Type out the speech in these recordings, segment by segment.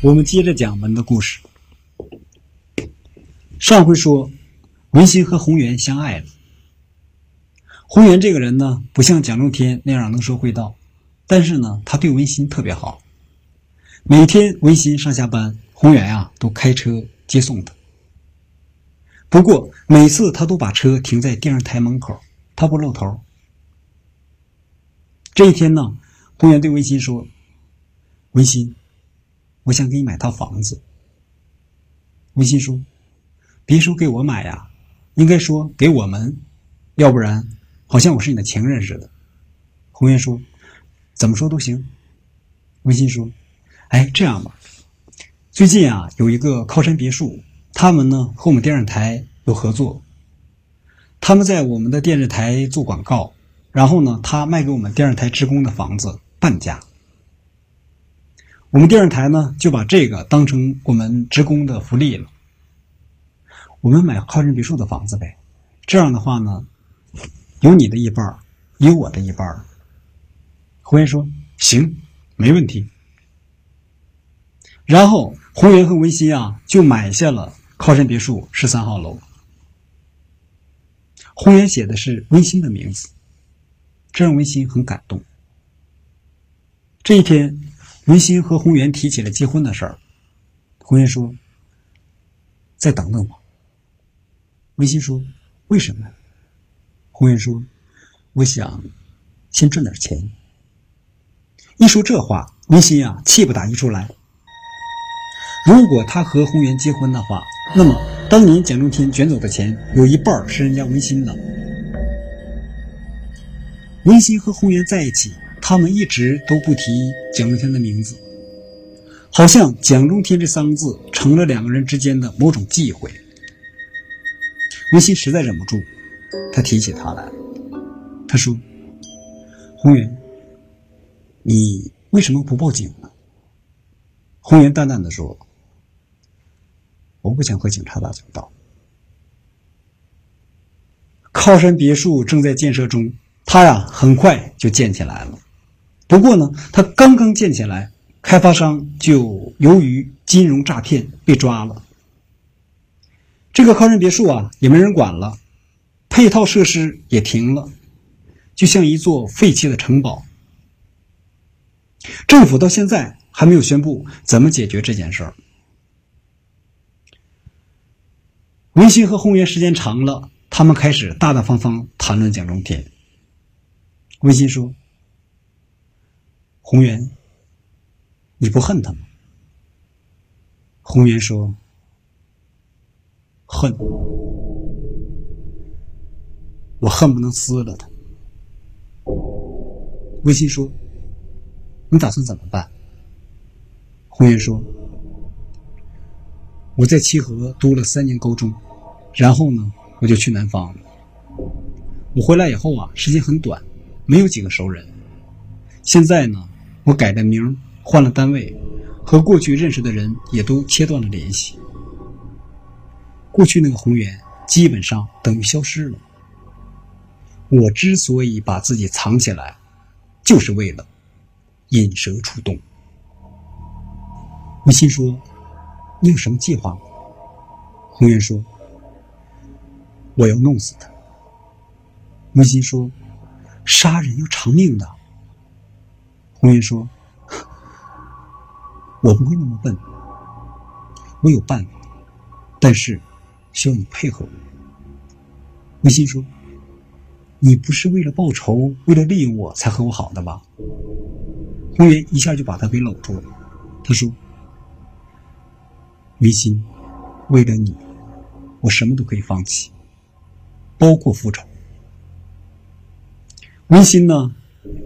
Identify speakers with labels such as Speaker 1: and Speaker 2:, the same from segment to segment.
Speaker 1: 我们接着讲门的故事。上回说，文心和宏源相爱了。宏源这个人呢，不像蒋中天那样能说会道，但是呢，他对文心特别好。每天文心上下班，宏源呀都开车接送他。不过每次他都把车停在电视台门口，他不露头。这一天呢，宏源对文心说：“文心。”我想给你买套房子。温馨说：“别说给我买呀，应该说给我们，要不然好像我是你的情人似的。”红颜说：“怎么说都行。”温馨说：“哎，这样吧，最近啊有一个靠山别墅，他们呢和我们电视台有合作，他们在我们的电视台做广告，然后呢他卖给我们电视台职工的房子半价。”我们电视台呢，就把这个当成我们职工的福利了。我们买靠山别墅的房子呗，这样的话呢，有你的一半有我的一半红颜说：“行，没问题。”然后红源和文心啊，就买下了靠山别墅十三号楼。红颜写的是温馨的名字，这让温馨很感动。这一天。文心和宏源提起了结婚的事儿，宏源说：“再等等吧。”文心说：“为什么？”宏源说：“我想先赚点钱。”一说这话，文心呀气不打一处来。如果他和宏源结婚的话，那么当年蒋中天卷走的钱有一半是人家文心的。文心和宏源在一起。他们一直都不提蒋中天的名字，好像蒋中天这三个字成了两个人之间的某种忌讳。文心实在忍不住，他提起他来，他说：“红源，你为什么不报警呢？”红源淡淡的说：“我不想和警察打交道。”靠山别墅正在建设中，他呀很快就建起来了。不过呢，他刚刚建起来，开发商就由于金融诈骗被抓了。这个康山别墅啊，也没人管了，配套设施也停了，就像一座废弃的城堡。政府到现在还没有宣布怎么解决这件事儿。文心和宏源时间长了，他们开始大大方方谈论蒋中天。文心说。宏源，你不恨他吗？宏源说：“恨，我恨不能撕了他。”微信说：“你打算怎么办？”宏源说：“我在齐河读了三年高中，然后呢，我就去南方了。我回来以后啊，时间很短，没有几个熟人。现在呢。”我改了名，换了单位，和过去认识的人也都切断了联系。过去那个宏源基本上等于消失了。我之所以把自己藏起来，就是为了引蛇出洞。吴昕说：“你有什么计划吗？”宏源说：“我要弄死他。”吴昕说：“杀人要偿命的。”红颜说：“我不会那么笨，我有办法，但是需要你配合我。”文心说：“你不是为了报仇，为了利用我才和我好的吧？”红颜一下就把他给搂住了。他说：“文心，为了你，我什么都可以放弃，包括复仇。”文心呢，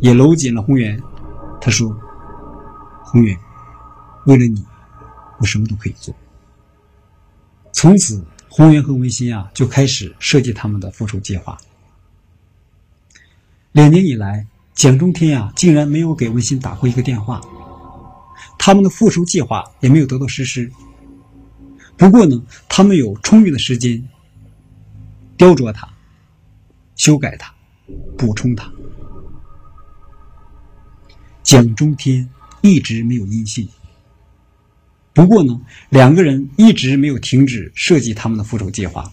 Speaker 1: 也搂紧了红颜。他说：“宏远，为了你，我什么都可以做。”从此，宏源和文心啊就开始设计他们的复仇计划。两年以来，蒋中天啊竟然没有给文心打过一个电话，他们的复仇计划也没有得到实施。不过呢，他们有充裕的时间雕琢它、修改它、补充它。蒋中天一直没有音信。不过呢，两个人一直没有停止设计他们的复仇计划，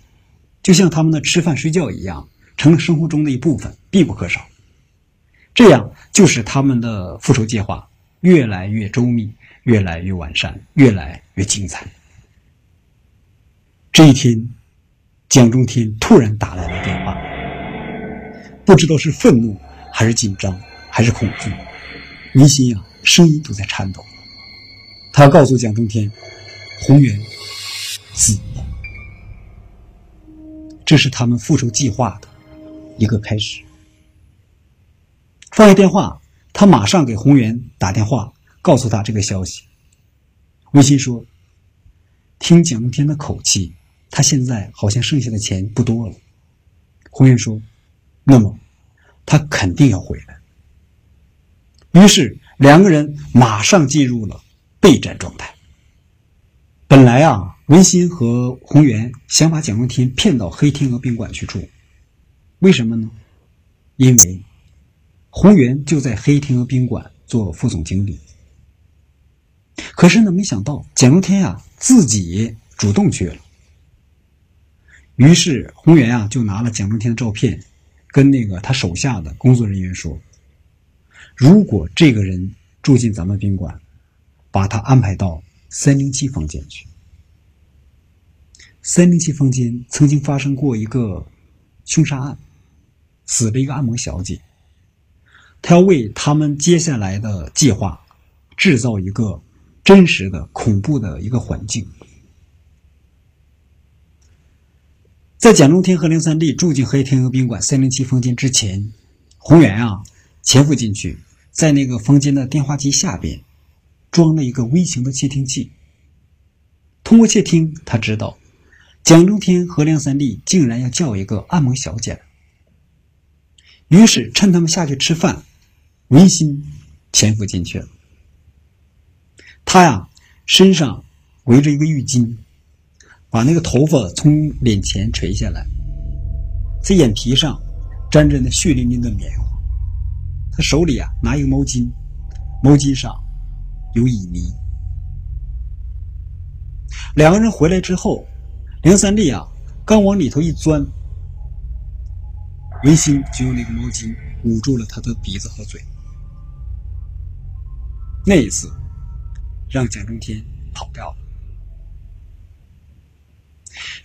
Speaker 1: 就像他们的吃饭睡觉一样，成了生活中的一部分，必不可少。这样就使他们的复仇计划越来越周密，越来越完善，越来越精彩。这一天，蒋中天突然打来了电话，不知道是愤怒，还是紧张，还是恐惧，民心啊，声音都在颤抖。他告诉蒋中天，宏源死了，这是他们复仇计划的一个开始。放下电话，他马上给宏源打电话，告诉他这个消息。微信说：“听蒋中天的口气。”他现在好像剩下的钱不多了。红源说：“那么，他肯定要回来。”于是两个人马上进入了备战状态。本来啊，文心和宏源想把蒋中天骗到黑天鹅宾馆去住，为什么呢？因为宏源就在黑天鹅宾馆做副总经理。可是呢，没想到蒋中天呀自己主动去了。于是，宏源啊就拿了蒋中天的照片，跟那个他手下的工作人员说：“如果这个人住进咱们宾馆，把他安排到三零七房间去。三零七房间曾经发生过一个凶杀案，死了一个按摩小姐。他要为他们接下来的计划制造一个真实的恐怖的一个环境。”在蒋中天和梁三立住进黑天鹅宾馆三零七房间之前，洪源啊潜伏进去，在那个房间的电话机下边装了一个微型的窃听器。通过窃听，他知道蒋中天和梁三立竟然要叫一个按摩小姐。于是趁他们下去吃饭，文心潜伏进去了。他呀身上围着一个浴巾。把那个头发从脸前垂下来，在眼皮上沾着那血淋淋的棉花。他手里啊拿一个毛巾，毛巾上有乙醚。两个人回来之后，梁三立啊刚往里头一钻，文心就用那个毛巾捂住了他的鼻子和嘴。那一次，让蒋中天跑掉了。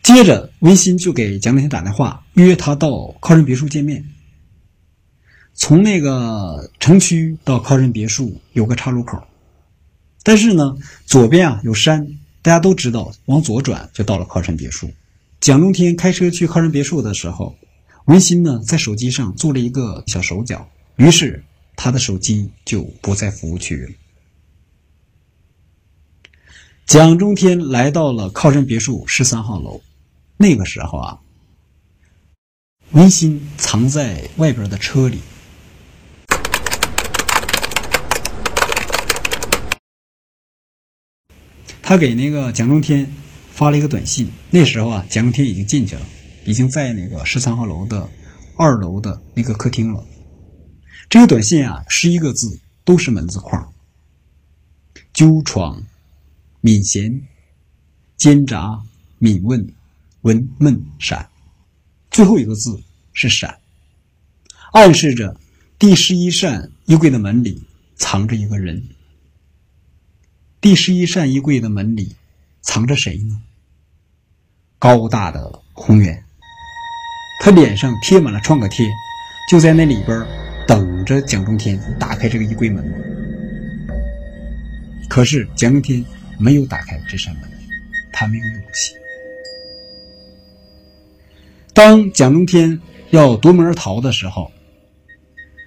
Speaker 1: 接着，文馨就给蒋中天打电话，约他到靠山别墅见面。从那个城区到靠山别墅有个岔路口，但是呢，左边啊有山，大家都知道，往左转就到了靠山别墅。蒋中天开车去靠山别墅的时候，文馨呢在手机上做了一个小手脚，于是他的手机就不在服务区了。蒋中天来到了靠山别墅十三号楼。那个时候啊，温馨藏在外边的车里。他给那个蒋中天发了一个短信。那时候啊，蒋中天已经进去了，已经在那个十三号楼的二楼的那个客厅了。这个短信啊，十一个字，都是门字框：纠闯、敏贤、奸诈、敏问。闻闷闪，最后一个字是闪，暗示着第十一扇衣柜的门里藏着一个人。第十一扇衣柜的门里藏着谁呢？高大的宏远，他脸上贴满了创可贴，就在那里边等着蒋中天打开这个衣柜门。可是蒋中天没有打开这扇门，他没有勇气。当蒋中天要夺门而逃的时候，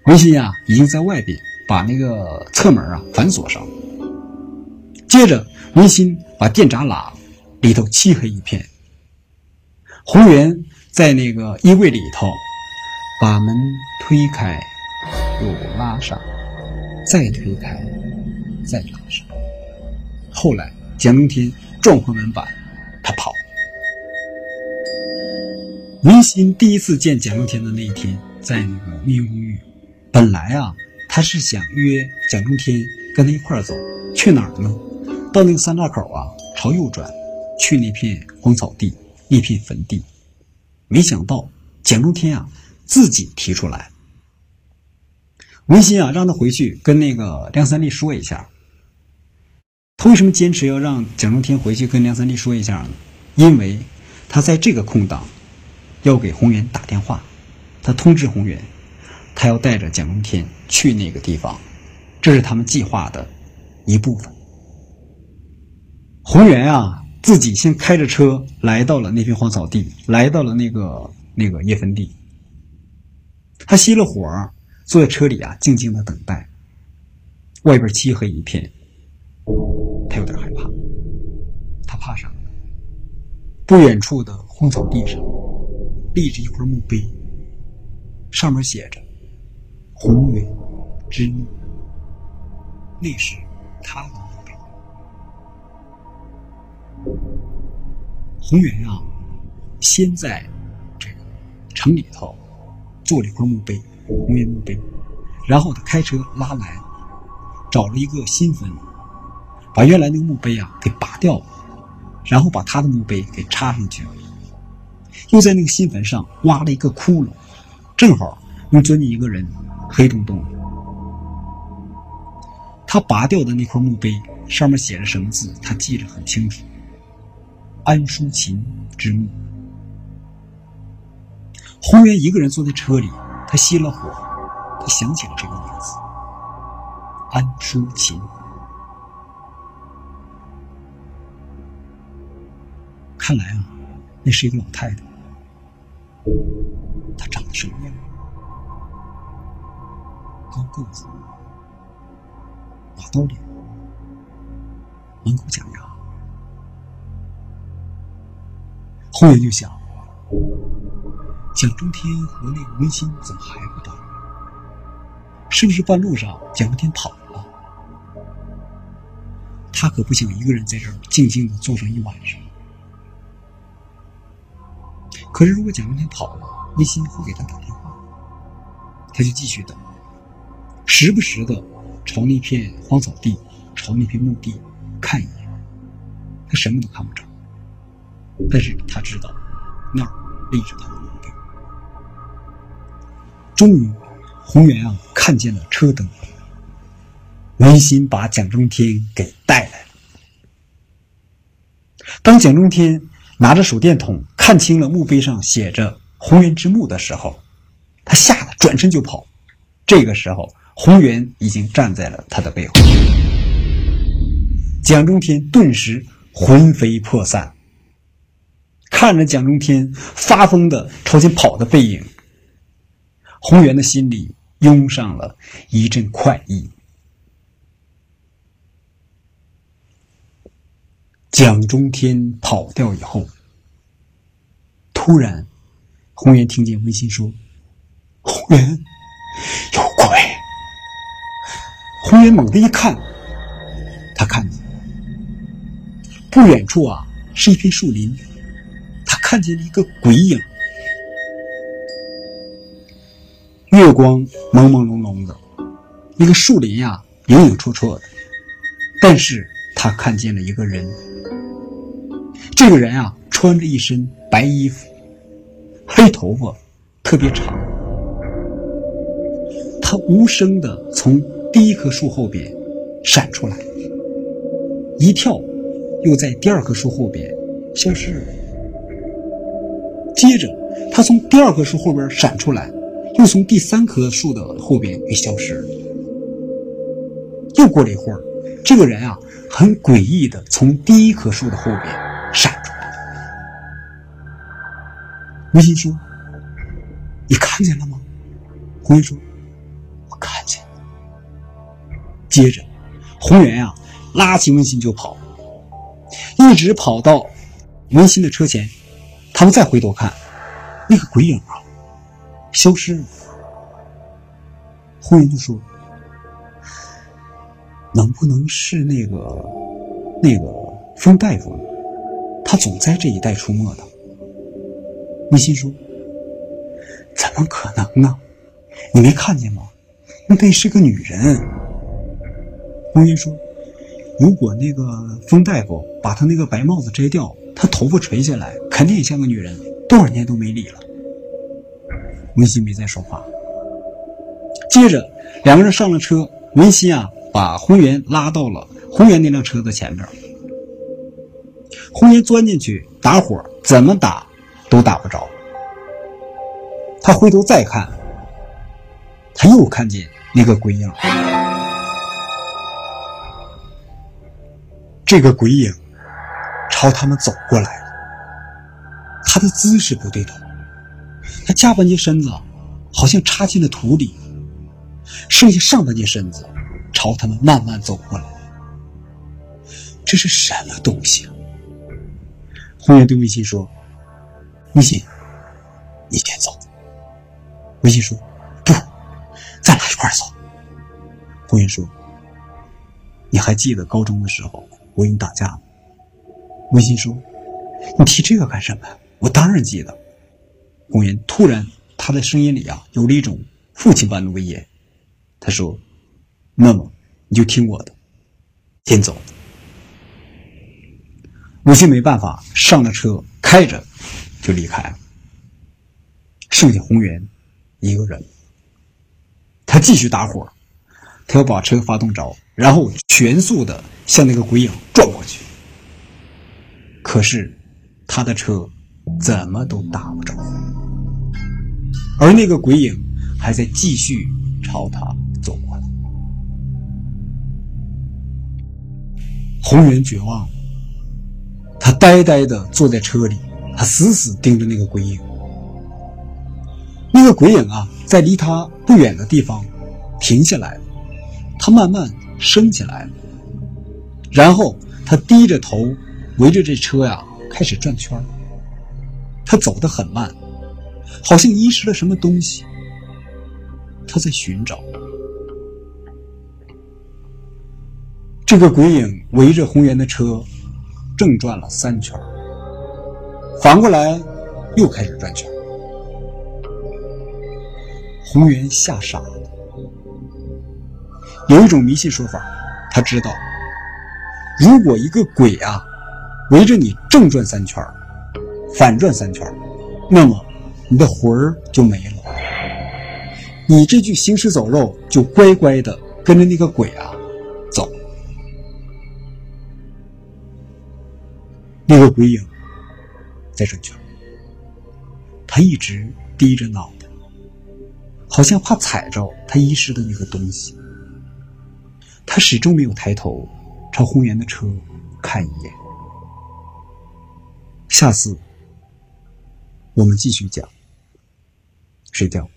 Speaker 1: 文心呀已经在外边把那个侧门啊反锁上了。接着，文心把电闸拉了，里头漆黑一片。洪源在那个衣柜里头把门推开，又拉上，再推开，再拉上。后来，蒋中天撞破门板，他跑。文心第一次见蒋中天的那一天，在那个密云公寓。本来啊，他是想约蒋中天跟他一块儿走，去哪儿呢？到那个三岔口啊，朝右转，去那片荒草地，那片坟地。没想到蒋中天啊，自己提出来。文心啊，让他回去跟那个梁三立说一下。他为什么坚持要让蒋中天回去跟梁三立说一下呢？因为他在这个空档要给宏源打电话，他通知宏源，他要带着蒋中天去那个地方，这是他们计划的一部分。宏源啊，自己先开着车来到了那片荒草地，来到了那个那个叶坟地，他熄了火。坐在车里啊，静静的等待。外边漆黑一片，他有点害怕。他怕啥？不远处的荒草地上立着一块墓碑，上面写着“宏源之墓”，那是他的宏源啊，先在这个城里头做了一块墓碑。红颜墓碑，然后他开车拉来，找了一个新坟，把原来那个墓碑啊给拔掉了，然后把他的墓碑给插上去，又在那个新坟上挖了一个窟窿，正好能钻进一个人，黑洞洞。他拔掉的那块墓碑上面写着什么字？他记得很清楚，“安淑琴之墓”。红颜一个人坐在车里。他熄了火，他想起了这个名字——安淑琴。看来啊，那是一个老太太。她长得什么样？高个子，马刀脸，满口假牙。后面就想。蒋中天和那个温馨怎么还不到？是不是半路上蒋中天跑了？他可不想一个人在这儿静静的坐上一晚上。可是如果蒋中天跑了，温馨会给他打电话，他就继续等，时不时的朝那片荒草地、朝那片墓地看一眼，他什么都看不着，但是他知道那儿立着他的墓碑。终于，宏源啊看见了车灯。文心把蒋中天给带来了。当蒋中天拿着手电筒看清了墓碑上写着“宏源之墓”的时候，他吓得转身就跑。这个时候，宏源已经站在了他的背后。蒋中天顿时魂飞魄散，看着蒋中天发疯的朝前跑的背影。宏源的心里涌上了一阵快意。蒋中天跑掉以后，突然，宏源听见温馨说：“宏源，有鬼！”宏源猛地一看，他看见不远处啊是一片树林，看见了一个鬼影。月光朦朦胧胧的，那个树林呀，影影绰绰的。但是他看见了一个人，这个人啊，穿着一身白衣服，黑头发，特别长。他无声的从第一棵树后边闪出来，一跳，又在第二棵树后边消失。接着，他从第二棵树后边闪出来。又从第三棵树的后边给消失了。又过了一会儿，这个人啊，很诡异的从第一棵树的后边闪出来。吴昕说：“你看见了吗？”红云说：“我看见了。”接着，红源呀，拉起温馨就跑，一直跑到温馨的车前。他们再回头看，那个鬼影啊。消失了。红颜就说：“能不能是那个那个风大夫？他总在这一带出没的。”温馨说：“怎么可能呢？你没看见吗？那是个女人。”红颜说：“如果那个风大夫把他那个白帽子摘掉，他头发垂下来，肯定也像个女人。多少年都没理了。文心没再说话。接着，两个人上了车，文心啊，把红源拉到了红源那辆车的前面。红源钻进去打火，怎么打都打不着。他回头再看，他又看见那个鬼影。这个鬼影朝他们走过来了，他的姿势不对头，他下半截身子好像插进了土里，剩下上半截身子朝他们慢慢走过来。这是什么东西啊？红颜对微信说：“微信，你先走。”微信说：“不，咱俩一块走。”红颜说：“你还记得高中的时候？”我跟你打架，文心说：“你提这个干什么？”我当然记得。红颜突然，他的声音里啊，有了一种父亲般的威严。他说：“那么你就听我的，先走。”文心没办法，上了车，开着就离开了。剩下红颜一个人，他继续打火，他要把车发动着。然后全速的向那个鬼影撞过去，可是他的车怎么都打不着，而那个鬼影还在继续朝他走过来。红源绝望了，他呆呆的坐在车里，他死死盯着那个鬼影。那个鬼影啊，在离他不远的地方停下来了，他慢慢。升起来了，然后他低着头，围着这车呀开始转圈他走得很慢，好像遗失了什么东西。他在寻找。这个鬼影围着红颜的车正转了三圈，反过来又开始转圈。红颜吓傻了。有一种迷信说法，他知道，如果一个鬼啊围着你正转三圈反转三圈那么你的魂儿就没了，你这具行尸走肉就乖乖的跟着那个鬼啊走。那个鬼影在转圈他一直低着脑袋，好像怕踩着他遗失的那个东西。他始终没有抬头朝红颜的车看一眼。下次我们继续讲，睡觉。